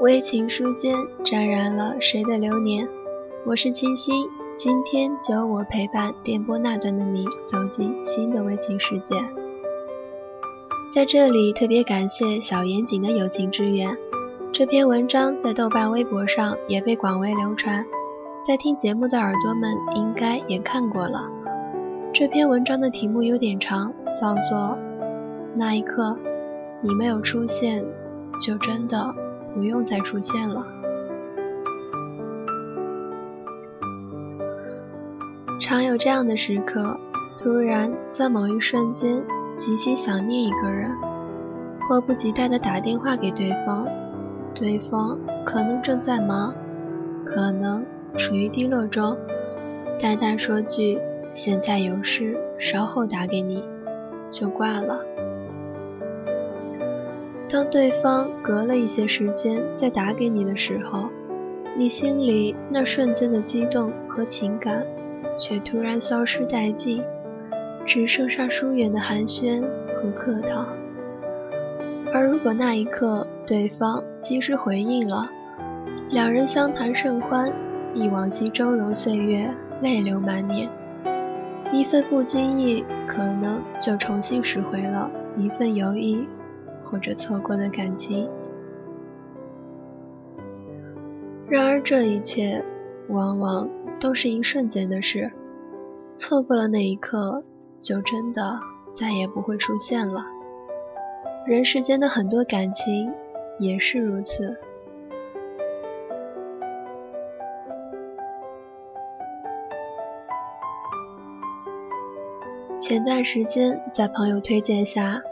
微情书间沾染了谁的流年？我是七星，今天就由我陪伴电波那端的你走进新的微情世界。在这里特别感谢小严谨的友情支援。这篇文章在豆瓣微博上也被广为流传，在听节目的耳朵们应该也看过了。这篇文章的题目有点长，叫做《那一刻你没有出现，就真的》。不用再出现了。常有这样的时刻，突然在某一瞬间极其想念一个人，迫不及待地打电话给对方，对方可能正在忙，可能处于低落中，淡淡说句“现在有事，稍后打给你”，就挂了。当对方隔了一些时间再打给你的时候，你心里那瞬间的激动和情感，却突然消失殆尽，只剩下疏远的寒暄和客套。而如果那一刻对方及时回应了，两人相谈甚欢，忆往昔峥嵘岁月，泪流满面，一份不经意，可能就重新拾回了一份友谊。或者错过的感情，然而这一切往往都是一瞬间的事，错过了那一刻，就真的再也不会出现了。人世间的很多感情也是如此。前段时间在朋友推荐下。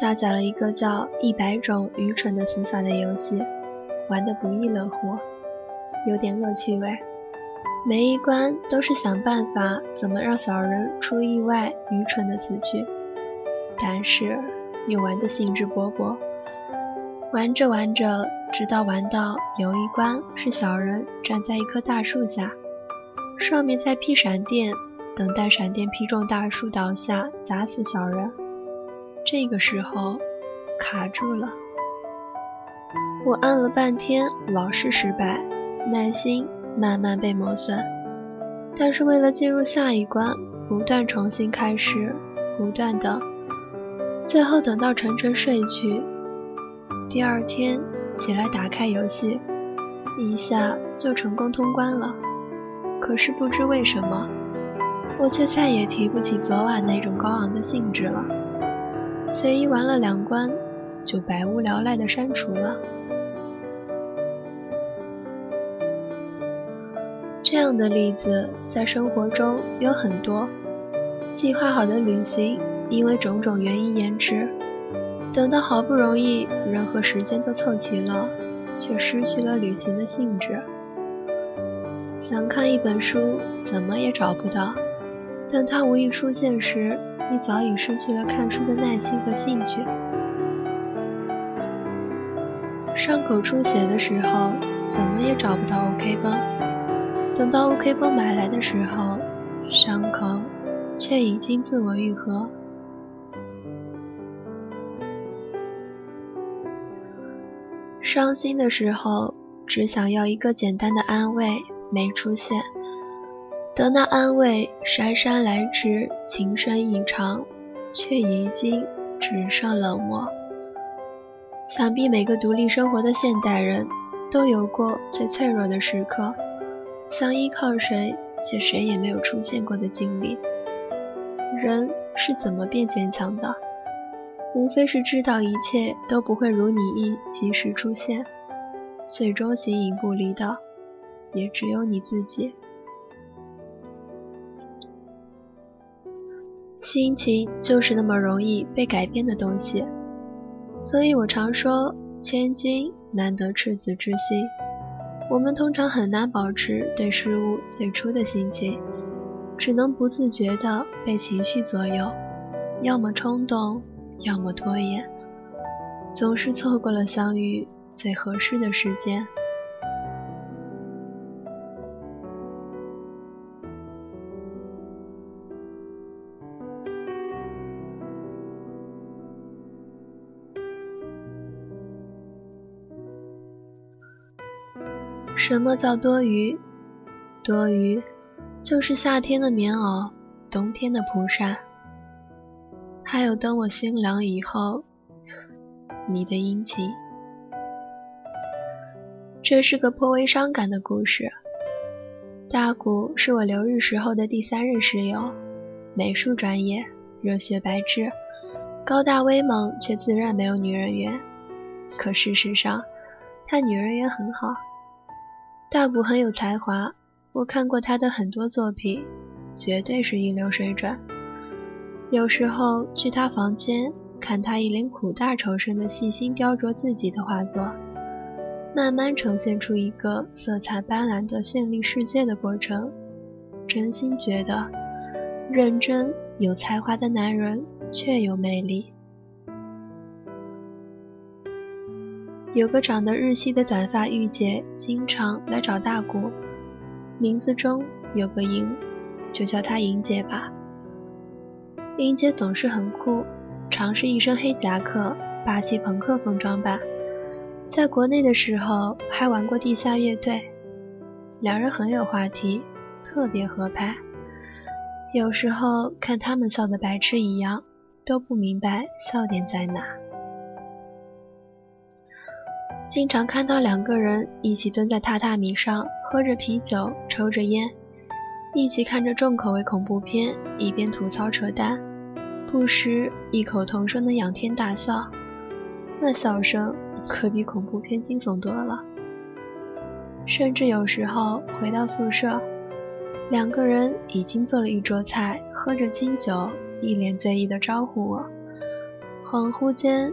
下载了一个叫《一百种愚蠢的死法》的游戏，玩得不亦乐乎，有点恶趣味。每一关都是想办法怎么让小人出意外、愚蠢的死去，但是又玩得兴致勃勃。玩着玩着，直到玩到有一关是小人站在一棵大树下，上面在劈闪电，等待闪电劈中大树倒下，砸死小人。这个时候卡住了，我按了半天，老是失败，耐心慢慢被磨损。但是为了进入下一关，不断重新开始，不断的，最后等到沉沉睡去，第二天起来打开游戏，一下就成功通关了。可是不知为什么，我却再也提不起昨晚那种高昂的兴致了。随意玩了两关，就百无聊赖的删除了。这样的例子在生活中有很多。计划好的旅行因为种种原因延迟，等到好不容易人和时间都凑齐了，却失去了旅行的兴致。想看一本书，怎么也找不到，但它无意出现时。你早已失去了看书的耐心和兴趣。伤口出血的时候，怎么也找不到 OK 绷。等到 OK 绷买来的时候，伤口却已经自我愈合。伤心的时候，只想要一个简单的安慰，没出现。得那安慰，姗姗来迟，情深意长，却已经只剩冷漠。想必每个独立生活的现代人都有过最脆弱的时刻，想依靠谁，却谁也没有出现过的经历。人是怎么变坚强的？无非是知道一切都不会如你意及时出现，最终形影不离的，也只有你自己。心情就是那么容易被改变的东西，所以我常说千金难得赤子之心。我们通常很难保持对事物最初的心情，只能不自觉地被情绪左右，要么冲动，要么拖延，总是错过了相遇最合适的时间。什么叫多余？多余，就是夏天的棉袄，冬天的蒲扇，还有等我心凉以后，你的殷勤。这是个颇为伤感的故事。大谷是我留日时候的第三任室友，美术专业，热血白痴，高大威猛，却自认没有女人缘。可事实上，他女人缘很好。大谷很有才华，我看过他的很多作品，绝对是一流水准。有时候去他房间看他一脸苦大仇深的细心雕琢自己的画作，慢慢呈现出一个色彩斑斓的绚丽世界的过程，真心觉得认真有才华的男人确有魅力。有个长得日系的短发御姐，经常来找大谷，名字中有个莹，就叫她莹姐吧。莹姐总是很酷，常是一身黑夹克，霸气朋克风装扮。在国内的时候还玩过地下乐队，两人很有话题，特别合拍。有时候看他们笑得白痴一样，都不明白笑点在哪。经常看到两个人一起蹲在榻榻米上，喝着啤酒，抽着烟，一起看着重口味恐怖片，一边吐槽扯淡，不时异口同声的仰天大笑，那笑声可比恐怖片惊悚多了。甚至有时候回到宿舍，两个人已经做了一桌菜，喝着清酒，一脸醉意的招呼我，恍惚间。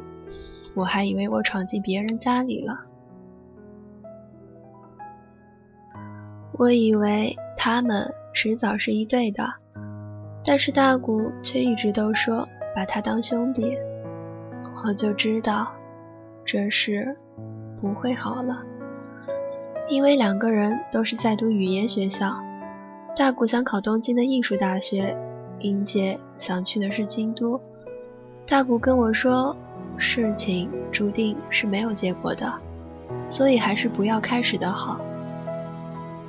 我还以为我闯进别人家里了，我以为他们迟早是一对的，但是大谷却一直都说把他当兄弟，我就知道这事不会好了，因为两个人都是在读语言学校，大谷想考东京的艺术大学，英姐想去的是京都，大谷跟我说。事情注定是没有结果的，所以还是不要开始的好。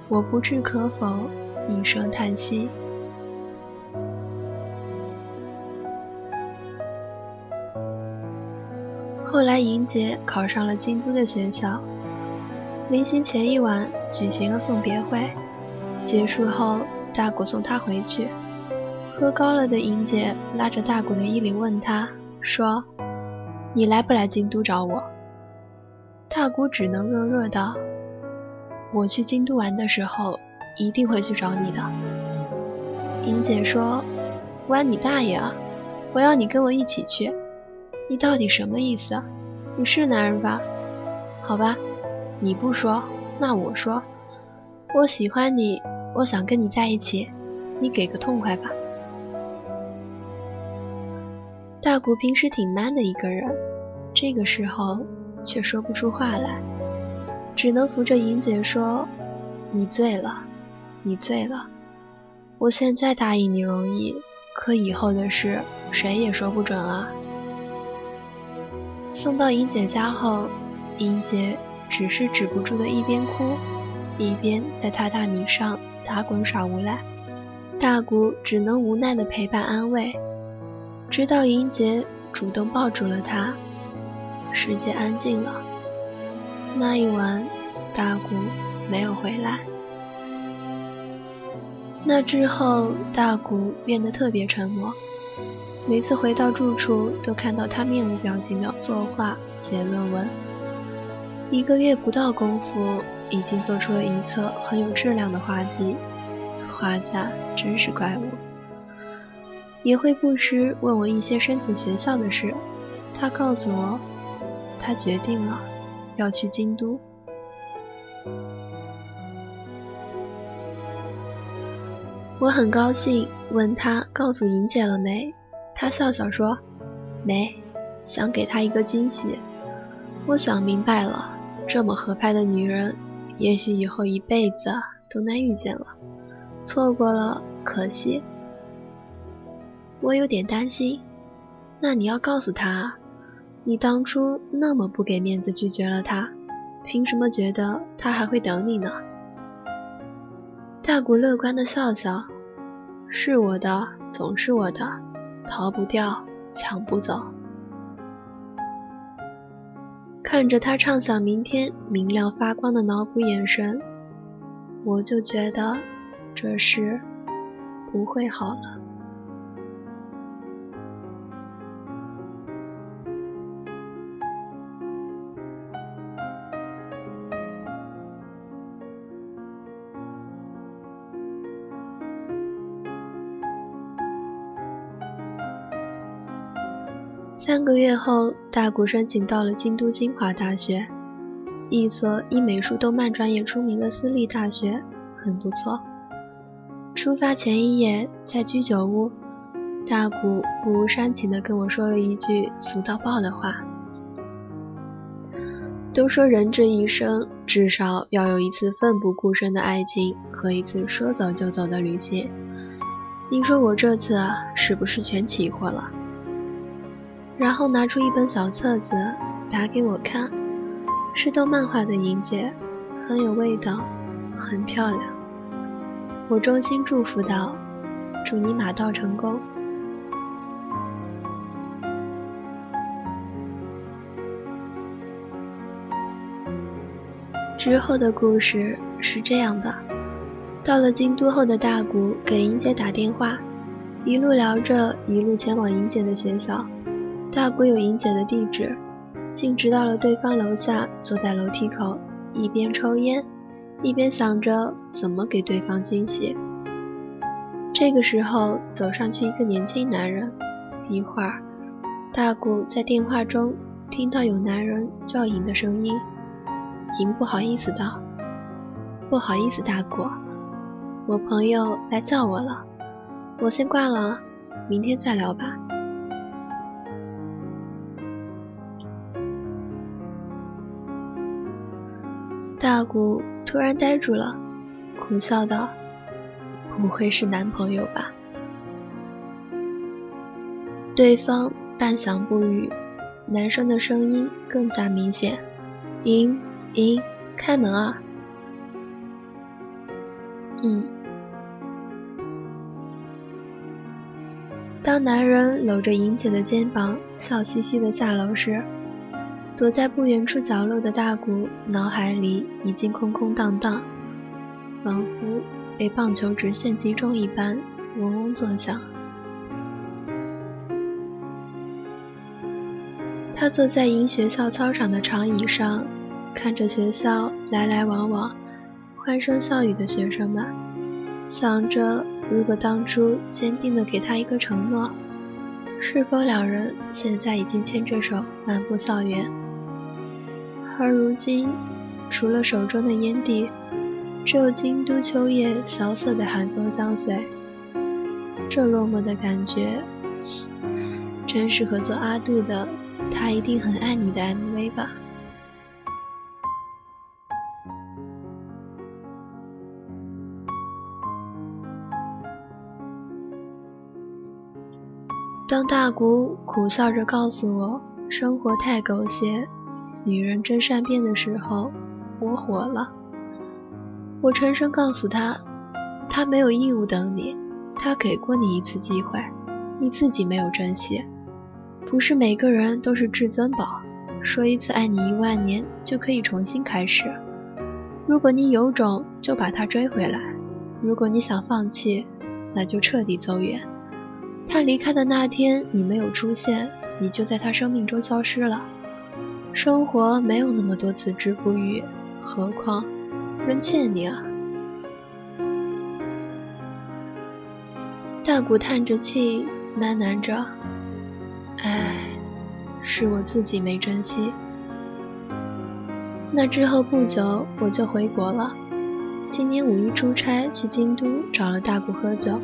我不置可否，一声叹息。后来，莹姐考上了京都的学校，临行前一晚举行了送别会，结束后，大谷送她回去。喝高了的莹姐拉着大谷的衣领问他说。你来不来京都找我？大谷只能弱弱道：“我去京都玩的时候，一定会去找你的。”英姐说：“玩你大爷啊！我要你跟我一起去。你到底什么意思？你是男人吧？好吧，你不说，那我说。我喜欢你，我想跟你在一起，你给个痛快吧。”大谷平时挺 man 的一个人，这个时候却说不出话来，只能扶着莹姐说：“你醉了，你醉了。我现在答应你容易，可以后的事谁也说不准啊。”送到莹姐家后，莹姐只是止不住的一边哭，一边在榻榻米上打滚耍无赖。大谷只能无奈的陪伴安慰，直到银杰主动抱住了他，世界安静了。那一晚，大谷没有回来。那之后，大谷变得特别沉默。每次回到住处，都看到他面无表情的作画、写论文。一个月不到功夫，已经做出了一册很有质量的画集。画家真是怪物。也会不时问我一些申请学校的事。他告诉我，他决定了要去京都。我很高兴，问他告诉莹姐了没？他笑笑说：“没，想给她一个惊喜。”我想明白了，这么合拍的女人，也许以后一辈子都难遇见了，错过了可惜。我有点担心，那你要告诉他，你当初那么不给面子拒绝了他，凭什么觉得他还会等你呢？大谷乐观的笑笑：“是我的，总是我的，逃不掉，抢不走。”看着他畅想明天明亮发光的脑补眼神，我就觉得这事不会好了。三个月后，大谷申请到了京都精华大学，一所以美术动漫专业出名的私立大学，很不错。出发前一夜，在居酒屋，大谷不无煽情地跟我说了一句俗到爆的话：“都说人这一生至少要有一次奋不顾身的爱情和一次说走就走的旅行，你说我这次是不是全起货了？”然后拿出一本小册子，打给我看，是动漫画的银姐，很有味道，很漂亮。我衷心祝福道：“祝你马到成功。”之后的故事是这样的：到了京都后的大谷给银姐打电话，一路聊着，一路前往银姐的学校。大谷有莹姐的地址，径直到了对方楼下，坐在楼梯口，一边抽烟，一边想着怎么给对方惊喜。这个时候，走上去一个年轻男人。一会儿，大谷在电话中听到有男人叫莹的声音。莹不好意思道：“不好意思，大谷，我朋友来叫我了，我先挂了，明天再聊吧。”大谷突然呆住了，苦笑道：“不会是男朋友吧？”对方半晌不语，男生的声音更加明显：“莹莹，开门啊！”“嗯。”当男人搂着莹姐的肩膀，笑嘻嘻的下楼时，躲在不远处角落的大谷脑海里已经空空荡荡，仿佛被棒球直线击中一般，嗡嗡作响。他坐在银学校操场的长椅上，看着学校来来往往、欢声笑语的学生们，想着如果当初坚定的给他一个承诺，是否两人现在已经牵着手漫步校园。而如今，除了手中的烟蒂，只有京都秋夜萧瑟的寒风相随。这落寞的感觉，真适合做阿杜的《他一定很爱你》的 MV 吧。当大谷苦笑着告诉我，生活太狗血。女人真善变的时候，我火了。我沉声告诉他，他没有义务等你，他给过你一次机会，你自己没有珍惜。不是每个人都是至尊宝，说一次爱你一万年就可以重新开始。如果你有种，就把他追回来；如果你想放弃，那就彻底走远。他离开的那天，你没有出现，你就在他生命中消失了。生活没有那么多此之不渝，何况人欠你啊！大谷叹着气，喃喃着：“唉，是我自己没珍惜。”那之后不久，我就回国了。今年五一出差去京都，找了大谷喝酒。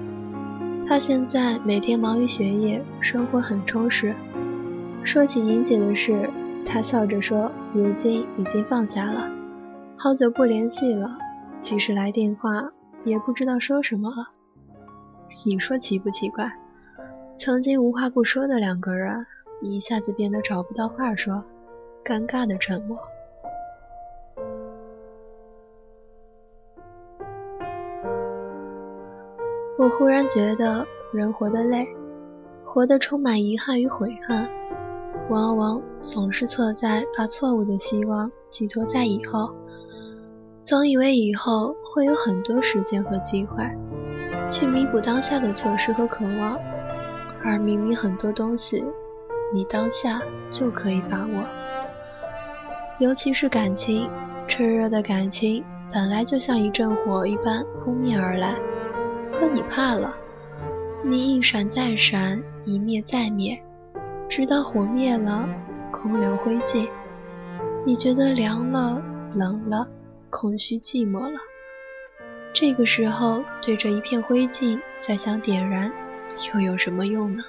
他现在每天忙于学业，生活很充实。说起莹姐的事，他笑着说：“如今已经放下了，好久不联系了，即使来电话，也不知道说什么了。”你说奇不奇怪？曾经无话不说的两个人，一下子变得找不到话说，尴尬的沉默。我忽然觉得人活得累，活得充满遗憾与悔恨，往往总是错在把错误的希望寄托在以后，总以为以后会有很多时间和机会，去弥补当下的错失和渴望，而明明很多东西，你当下就可以把握，尤其是感情，炽热的感情本来就像一阵火一般扑面而来。可你怕了，你一闪再闪，一灭再灭，直到火灭了，空留灰烬。你觉得凉了，冷了，空虚寂寞了。这个时候，对着一片灰烬再想点燃，又有什么用呢？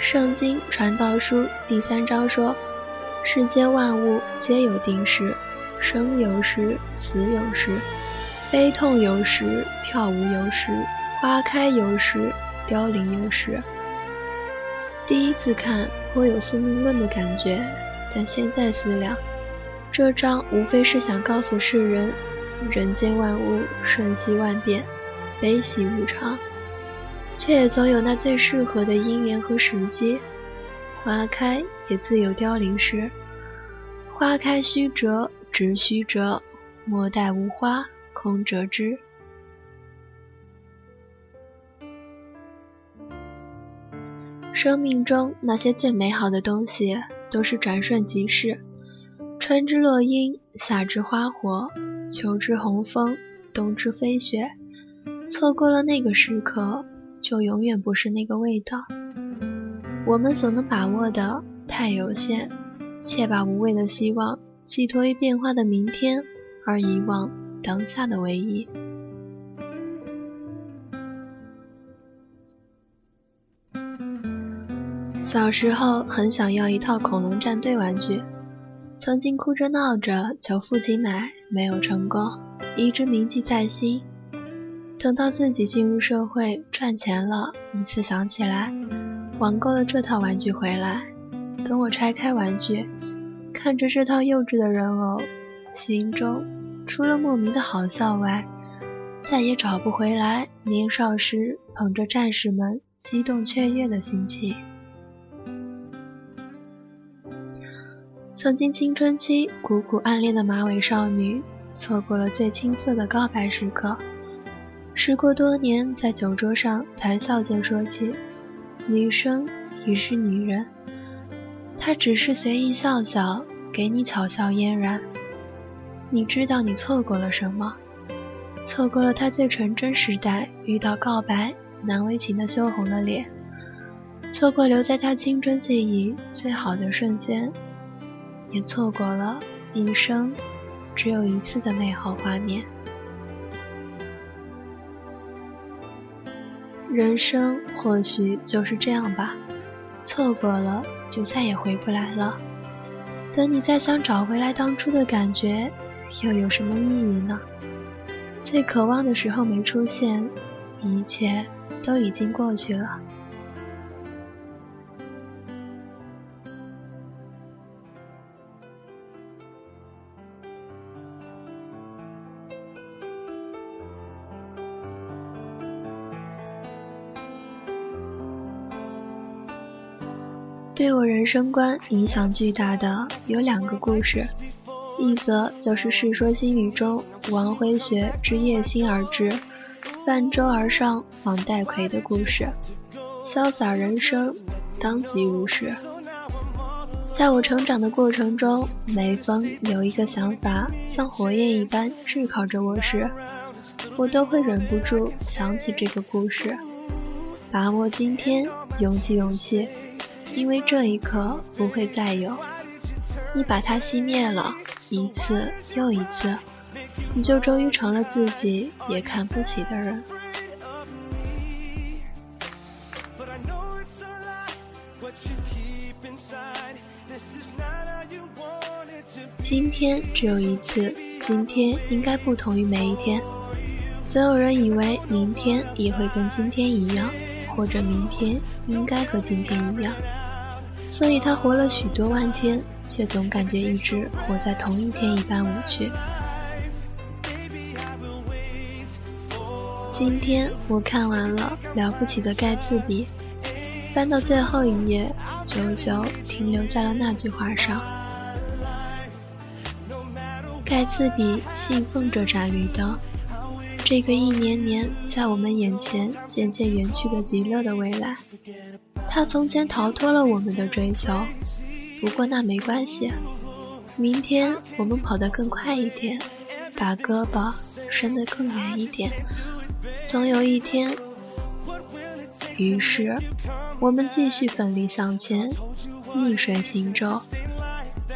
圣经传道书第三章说：“世间万物皆有定时，生有时，死有时；悲痛有时，跳舞有时；花开有时，凋零有时。”第一次看颇有宿命论的感觉，但现在思量，这章无非是想告诉世人：人间万物瞬息万变，悲喜无常。却也总有那最适合的因缘和时机，花开也自有凋零时。花开须折，直须折，莫待无花空折枝。生命中那些最美好的东西，都是转瞬即逝。春之落樱，夏之花火，秋之红枫，冬之飞雪。错过了那个时刻。就永远不是那个味道。我们所能把握的太有限，且把无谓的希望寄托于变化的明天，而遗忘当下的唯一。小时候很想要一套恐龙战队玩具，曾经哭着闹着求父亲买，没有成功，一直铭记在心。等到自己进入社会赚钱了，一次想起来，网购了这套玩具回来。等我拆开玩具，看着这套幼稚的人偶，心中除了莫名的好笑外，再也找不回来年少时捧着战士们激动雀跃的心情。曾经青春期苦苦暗恋的马尾少女，错过了最青涩的告白时刻。时过多年，在酒桌上谈笑间说起，女生已是女人，他只是随意笑笑，给你巧笑嫣然。你知道你错过了什么？错过了他最纯真时代遇到告白难为情的羞红了脸，错过留在他青春记忆最好的瞬间，也错过了一生只有一次的美好画面。人生或许就是这样吧，错过了就再也回不来了。等你再想找回来当初的感觉，又有什么意义呢？最渴望的时候没出现，一切都已经过去了。对我人生观影响巨大的有两个故事，一则就是《世说新语》中王辉学之夜星而至，泛舟而上访戴逵的故事，潇洒人生，当即如是。在我成长的过程中，每逢有一个想法像火焰一般炙烤着我时，我都会忍不住想起这个故事。把握今天，勇气，勇气，因为这一刻不会再有。你把它熄灭了，一次又一次，你就终于成了自己也看不起的人。今天只有一次，今天应该不同于每一天。总有人以为明天也会跟今天一样，或者明天应该和今天一样，所以他活了许多万天，却总感觉一直活在同一天一般无趣。今天我看完了《了不起的盖茨比》，翻到最后一页，久久停留在了那句话上。盖茨比信奉着盏绿灯，这个一年年在我们眼前渐渐远去的极乐的未来。他从前逃脱了我们的追求，不过那没关系。明天我们跑得更快一点，把胳膊伸得更远一点，总有一天。于是，我们继续奋力向前，逆水行舟，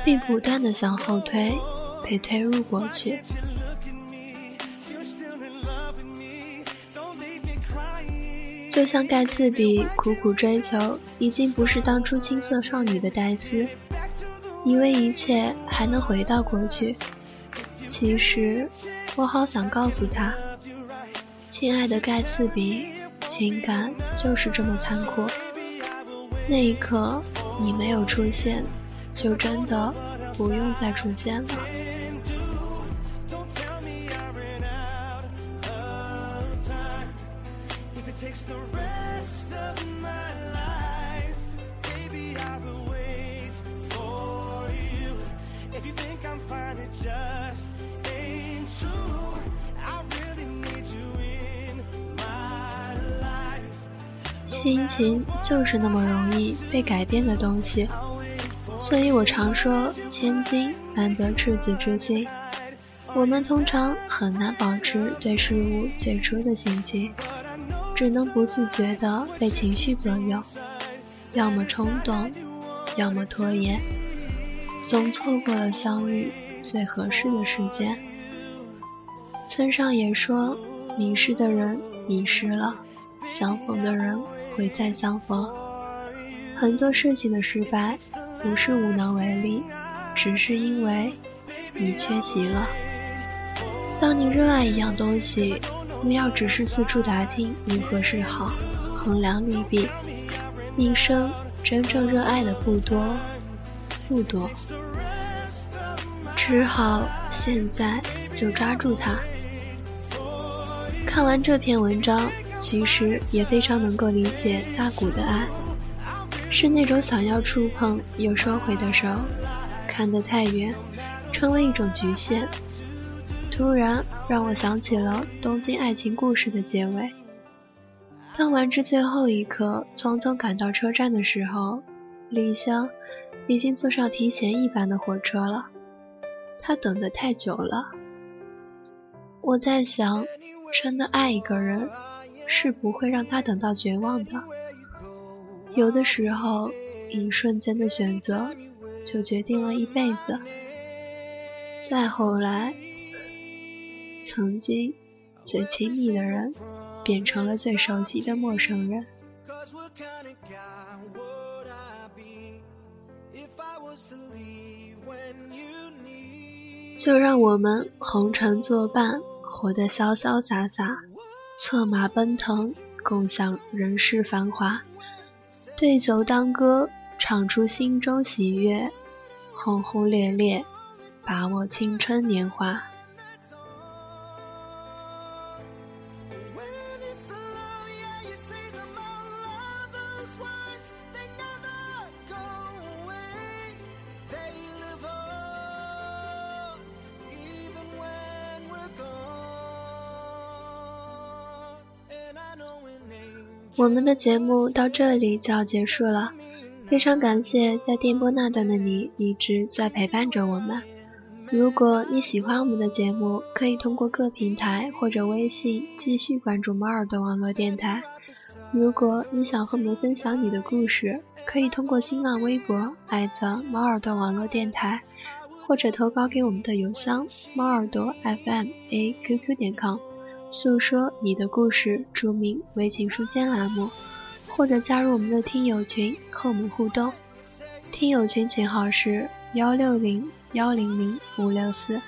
并不断地向后退。被推入过去，就像盖茨比苦苦追求，已经不是当初青涩少女的黛丝，以为一切还能回到过去。其实，我好想告诉他，亲爱的盖茨比，情感就是这么残酷。那一刻，你没有出现，就真的不用再出现了。就是那么容易被改变的东西，所以我常说千金难得赤子之心。我们通常很难保持对事物最初的心情，只能不自觉地被情绪左右，要么冲动，要么拖延，总错过了相遇最合适的时间。村上也说，迷失的人迷失了，相逢的人。会再相逢。很多事情的失败，不是无能为力，只是因为你缺席了。当你热爱一样东西，不要只是四处打听如何是好，衡量利弊。一生真正热爱的不多，不多，只好现在就抓住它。看完这篇文章。其实也非常能够理解大谷的爱，是那种想要触碰又收回的手，看得太远，成为一种局限。突然让我想起了《东京爱情故事》的结尾。当丸之最后一刻匆匆赶到车站的时候，李香已经坐上提前一班的火车了。他等得太久了。我在想，真的爱一个人。是不会让他等到绝望的。有的时候，一瞬间的选择，就决定了一辈子。再后来，曾经最亲密的人，变成了最熟悉的陌生人。就让我们红尘作伴，活得潇潇洒洒。策马奔腾，共享人世繁华；对酒当歌，唱出心中喜悦；轰轰烈烈，把握青春年华。我们的节目到这里就要结束了，非常感谢在电波那端的你一直在陪伴着我们。如果你喜欢我们的节目，可以通过各平台或者微信继续关注猫耳朵网络电台。如果你想和我们分享你的故事，可以通过新浪微博艾特猫耳朵网络电台，或者投稿给我们的邮箱猫耳朵 FM A QQ 点 com，诉说你的故事，注明微情书间栏目，或者加入我们的听友群和我们互动。听友群群号是幺六零幺零零五六四。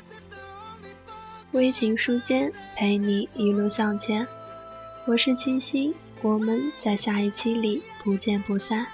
微情书间陪你一路向前，我是清新，我们在下一期里不见不散。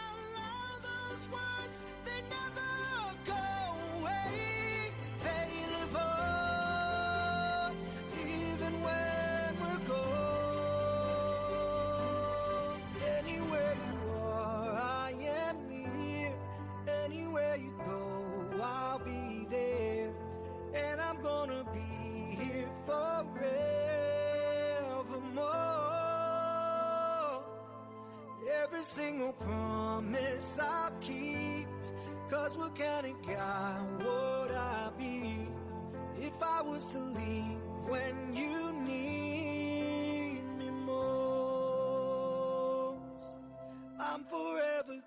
What kind of guy would I be if I was to leave when you need me most? I'm forever my